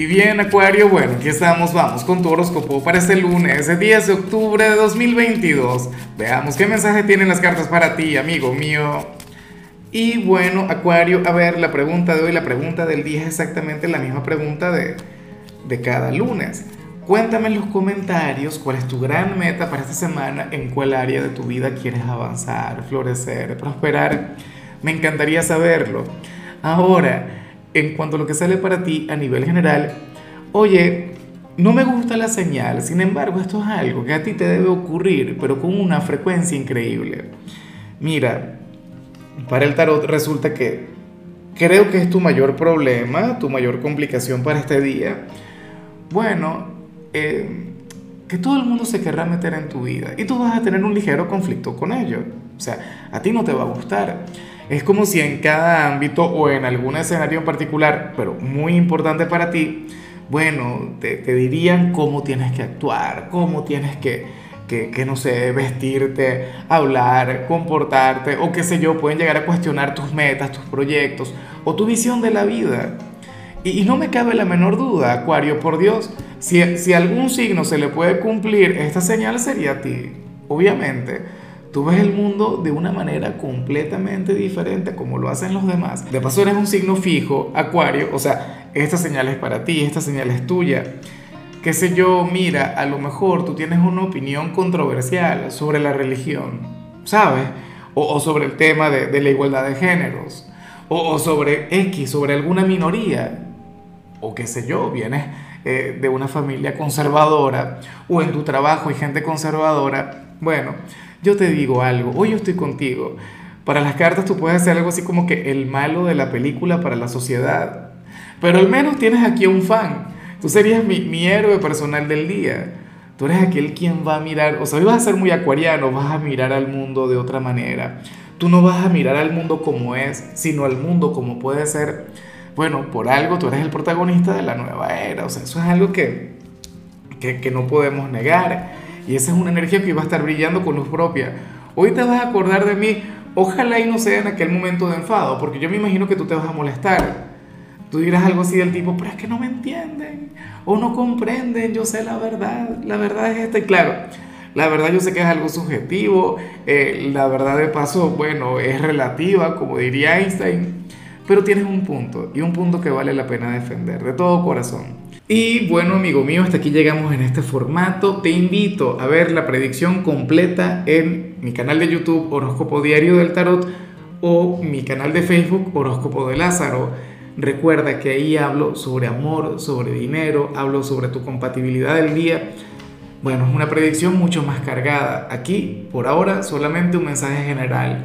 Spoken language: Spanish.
Y bien, Acuario, bueno, aquí estamos, vamos con tu horóscopo para este lunes, el 10 de octubre de 2022. Veamos qué mensaje tienen las cartas para ti, amigo mío. Y bueno, Acuario, a ver, la pregunta de hoy, la pregunta del día es exactamente la misma pregunta de, de cada lunes. Cuéntame en los comentarios cuál es tu gran meta para esta semana, en cuál área de tu vida quieres avanzar, florecer, prosperar. Me encantaría saberlo. Ahora, en cuanto a lo que sale para ti a nivel general, oye, no me gusta la señal, sin embargo esto es algo que a ti te debe ocurrir, pero con una frecuencia increíble. Mira, para el tarot resulta que creo que es tu mayor problema, tu mayor complicación para este día. Bueno, eh, que todo el mundo se querrá meter en tu vida y tú vas a tener un ligero conflicto con ello. O sea, a ti no te va a gustar. Es como si en cada ámbito o en algún escenario en particular, pero muy importante para ti, bueno, te, dirían cómo tienes que actuar, cómo tienes que, que, no sé, vestirte, hablar, comportarte, o qué sé yo, pueden llegar a cuestionar tus metas, tus proyectos, o tu visión de la vida. Y, no me cabe la menor duda, Acuario, por Dios, si, si algún signo se le puede cumplir, esta señal sería a ti, obviamente. Tú ves el mundo de una manera completamente diferente como lo hacen los demás. De paso eres un signo fijo, acuario, o sea, esta señal es para ti, esta señal es tuya. Qué sé yo, mira, a lo mejor tú tienes una opinión controversial sobre la religión, ¿sabes? O, sobre el tema de, la igualdad de géneros, o, sobre X, sobre alguna minoría, o qué sé yo, vienes eh, de una familia conservadora, o en tu trabajo hay gente conservadora. Bueno, yo te digo algo, hoy yo estoy contigo. Para las cartas tú puedes hacer algo así como que el malo de la película para la sociedad. Pero al menos tienes aquí un fan. Tú serías mi, mi héroe personal del día. Tú eres aquel quien va a mirar, o sea, hoy vas a ser muy acuariano, vas a mirar al mundo de otra manera. Tú no vas a mirar al mundo como es, sino al mundo como puede ser. Bueno, por algo tú eres el protagonista de la nueva era. O sea, eso es algo que, que, no podemos negar. Y esa es una energía que va a estar brillando con luz propia. Hoy te vas a acordar de mí, ojalá y no sea en aquel momento de enfado, porque yo me imagino que tú te vas a molestar. Tú dirás algo así del tipo, pero es que no me entienden o no comprenden, yo sé la verdad, la verdad es esta. Y claro, la verdad yo sé que es algo subjetivo, eh, la verdad de paso, bueno, es relativa, como diría Einstein, pero tienes un punto y un punto que vale la pena defender de todo corazón. Y bueno, amigo mío, hasta aquí llegamos en este formato. Te invito a ver la predicción completa en mi canal de YouTube Horóscopo Diario del Tarot o mi canal de Facebook Horóscopo de Lázaro. Recuerda que ahí hablo sobre amor, sobre dinero, hablo sobre tu compatibilidad del día. Bueno, es una predicción mucho más cargada. Aquí, por ahora, solamente un mensaje general.